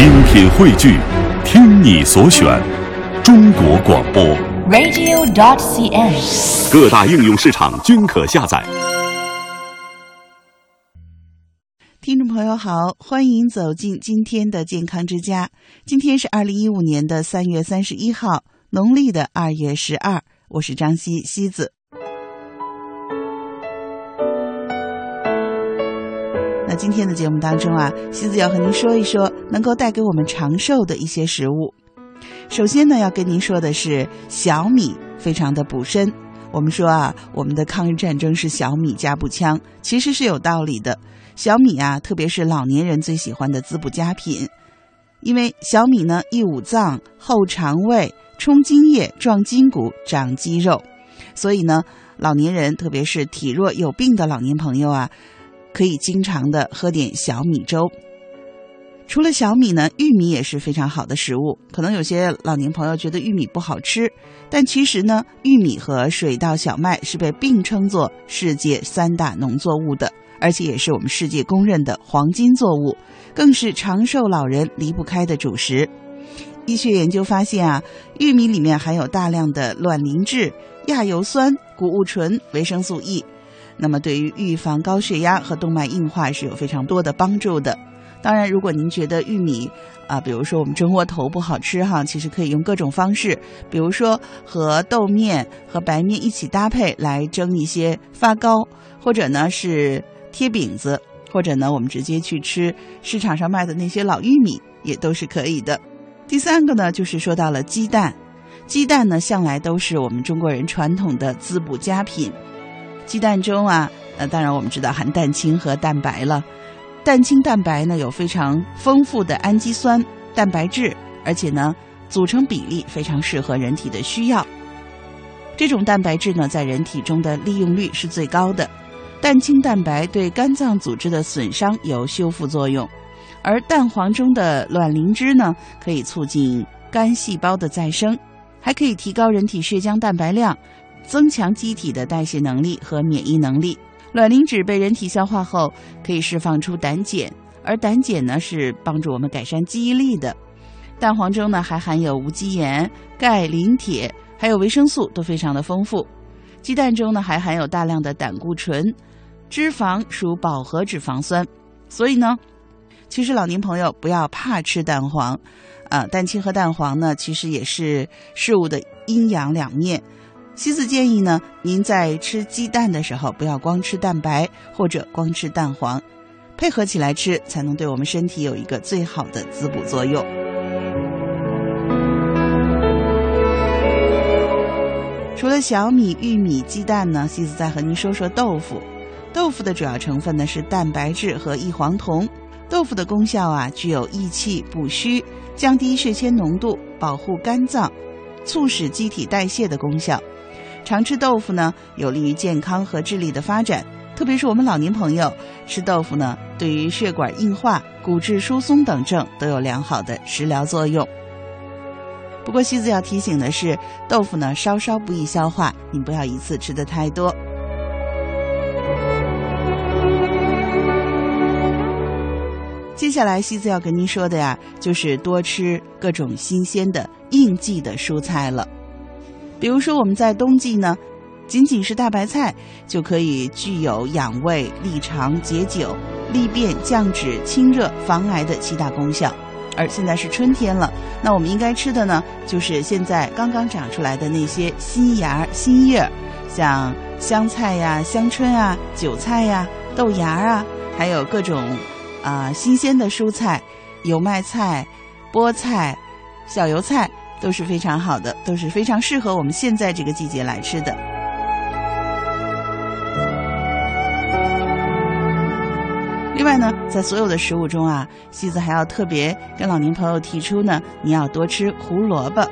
精品汇聚，听你所选，中国广播。radio.dot.cn，。各大应用市场均可下载。听众朋友好，欢迎走进今天的健康之家。今天是二零一五年的三月三十一号，农历的二月十二。我是张西西子。今天的节目当中啊，西子要和您说一说能够带给我们长寿的一些食物。首先呢，要跟您说的是小米，非常的补身。我们说啊，我们的抗日战争是小米加步枪，其实是有道理的。小米啊，特别是老年人最喜欢的滋补佳品，因为小米呢益五脏、厚肠胃、充津液、壮筋骨、长肌肉，所以呢，老年人特别是体弱有病的老年朋友啊，可以经常的喝点小米粥。除了小米呢，玉米也是非常好的食物。可能有些老年朋友觉得玉米不好吃，但其实呢，玉米和水稻、小麦是被并称作世界三大农作物的。而且也是我们世界公认的黄金作物，更是长寿老人离不开的主食。医学研究发现啊，玉米里面含有大量的卵磷脂、亚油酸、谷物醇、维生素 E，那么对于预防高血压和动脉硬化是有非常多的帮助的。当然，如果您觉得玉米啊，比如说我们蒸窝头不好吃哈，其实可以用各种方式，比如说和豆面和白面一起搭配来蒸一些发糕，或者呢是。贴饼子，或者呢，我们直接去吃市场上卖的那些老玉米，也都是可以的。第三个呢，就是说到了鸡蛋，鸡蛋呢向来都是我们中国人传统的滋补佳品。鸡蛋中啊，呃，当然我们知道含蛋清和蛋白了。蛋清蛋白呢有非常丰富的氨基酸、蛋白质，而且呢组成比例非常适合人体的需要。这种蛋白质呢，在人体中的利用率是最高的。蛋清蛋白对肝脏组织的损伤有修复作用，而蛋黄中的卵磷脂呢，可以促进肝细胞的再生，还可以提高人体血浆蛋白量，增强机体的代谢能力和免疫能力。卵磷脂被人体消化后，可以释放出胆碱，而胆碱呢是帮助我们改善记忆力的。蛋黄中呢还含有无机盐、钙、磷、铁，还有维生素都非常的丰富。鸡蛋中呢还含有大量的胆固醇。脂肪属饱和脂肪酸，所以呢，其实老年朋友不要怕吃蛋黄，啊，蛋清和蛋黄呢，其实也是事物的阴阳两面。西子建议呢，您在吃鸡蛋的时候，不要光吃蛋白或者光吃蛋黄，配合起来吃，才能对我们身体有一个最好的滋补作用。除了小米、玉米、鸡蛋呢，西子再和您说说豆腐。豆腐的主要成分呢是蛋白质和异黄酮。豆腐的功效啊，具有益气、补虚、降低血铅浓度、保护肝脏、促使机体代谢的功效。常吃豆腐呢，有利于健康和智力的发展。特别是我们老年朋友吃豆腐呢，对于血管硬化、骨质疏松等症都有良好的食疗作用。不过，西子要提醒的是，豆腐呢稍稍不易消化，您不要一次吃的太多。接下来，西子要跟您说的呀，就是多吃各种新鲜的应季的蔬菜了。比如说，我们在冬季呢，仅仅是大白菜就可以具有养胃、利肠、解酒、利便、降脂、清热、防癌的七大功效。而现在是春天了，那我们应该吃的呢，就是现在刚刚长出来的那些新芽、新叶，像香菜呀、香椿啊、韭菜呀、豆芽啊，还有各种。啊，新鲜的蔬菜，油麦菜、菠菜、小油菜都是非常好的，都是非常适合我们现在这个季节来吃的。另外呢，在所有的食物中啊，西子还要特别跟老年朋友提出呢，你要多吃胡萝卜，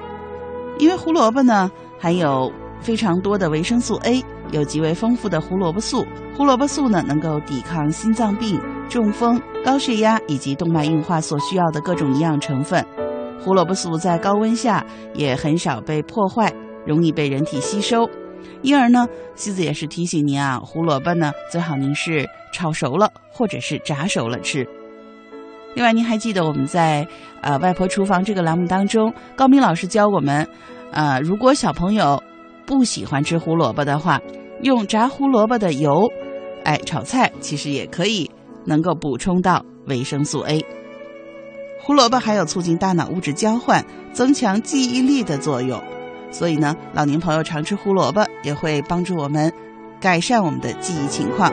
因为胡萝卜呢含有非常多的维生素 A，有极为丰富的胡萝卜素。胡萝卜素呢能够抵抗心脏病。中风、高血压以及动脉硬化所需要的各种营养成分，胡萝卜素在高温下也很少被破坏，容易被人体吸收。因而呢，西子也是提醒您啊，胡萝卜呢最好您是炒熟了或者是炸熟了吃。另外，您还记得我们在呃外婆厨房这个栏目当中，高明老师教我们，呃，如果小朋友不喜欢吃胡萝卜的话，用炸胡萝卜的油，哎，炒菜其实也可以能够补充到维生素 A。胡萝卜还有促进大脑物质交换、增强记忆力的作用，所以呢，老年朋友常吃胡萝卜也会帮助我们改善我们的记忆情况。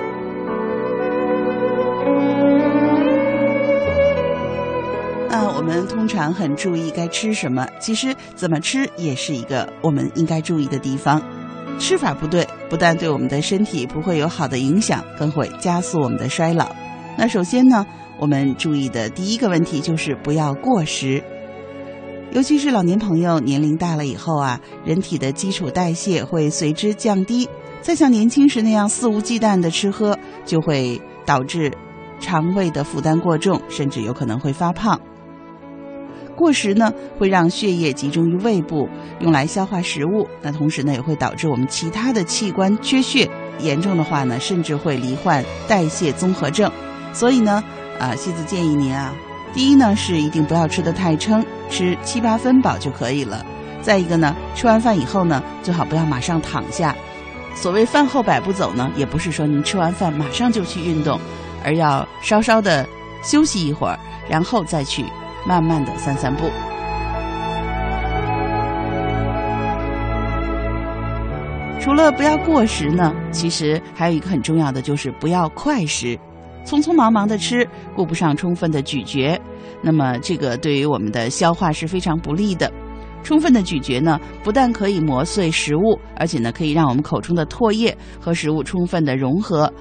那我们通常很注意该吃什么，其实怎么吃也是一个我们应该注意的地方。吃法不对，不但对我们的身体不会有好的影响，更会加速我们的衰老。那首先呢，我们注意的第一个问题就是不要过食，尤其是老年朋友年龄大了以后啊，人体的基础代谢会随之降低，再像年轻时那样肆无忌惮的吃喝，就会导致肠胃的负担过重，甚至有可能会发胖。过食呢，会让血液集中于胃部，用来消化食物。那同时呢，也会导致我们其他的器官缺血，严重的话呢，甚至会罹患代谢综合症。所以呢，啊，西子建议您啊，第一呢是一定不要吃得太撑，吃七八分饱就可以了。再一个呢，吃完饭以后呢，最好不要马上躺下。所谓饭后百步走呢，也不是说您吃完饭马上就去运动，而要稍稍的休息一会儿，然后再去。慢慢的散散步。除了不要过食呢，其实还有一个很重要的就是不要快食，匆匆忙忙的吃，顾不上充分的咀嚼，那么这个对于我们的消化是非常不利的。充分的咀嚼呢，不但可以磨碎食物，而且呢，可以让我们口中的唾液和食物充分的融合。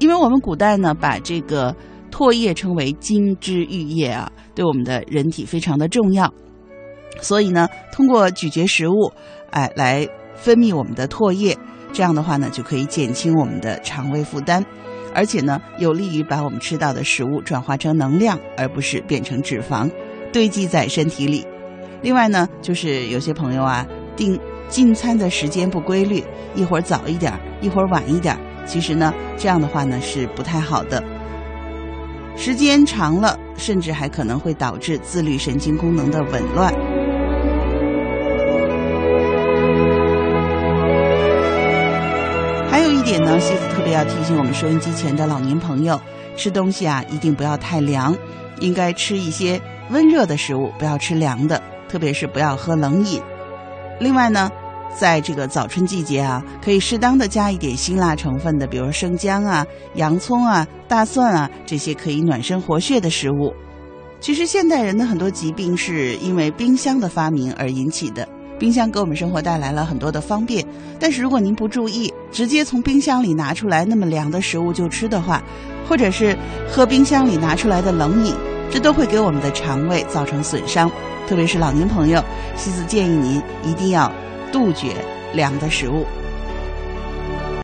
因为我们古代呢，把这个。唾液称为金枝玉叶啊，对我们的人体非常的重要。所以呢，通过咀嚼食物，哎，来分泌我们的唾液，这样的话呢，就可以减轻我们的肠胃负担，而且呢，有利于把我们吃到的食物转化成能量，而不是变成脂肪堆积在身体里。另外呢，就是有些朋友啊，定进餐的时间不规律，一会儿早一点，一会儿晚一点，其实呢，这样的话呢，是不太好的。时间长了，甚至还可能会导致自律神经功能的紊乱。呢，西子特别要提醒我们收音机前的老年朋友，吃东西啊一定不要太凉，应该吃一些温热的食物，不要吃凉的，特别是不要喝冷饮。另外呢。在这个早春季节啊，可以适当的加一点辛辣成分的，比如生姜啊、洋葱啊、大蒜啊这些可以暖身活血的食物。其实现代人的很多疾病是因为冰箱的发明而引起的。冰箱给我们生活带来了很多的方便，但是如果您不注意，直接从冰箱里拿出来那么凉的食物就吃的话，或者是喝冰箱里拿出来的冷饮，这都会给我们的肠胃造成损伤。特别是老年朋友，西子建议您一定要。杜绝凉的食物。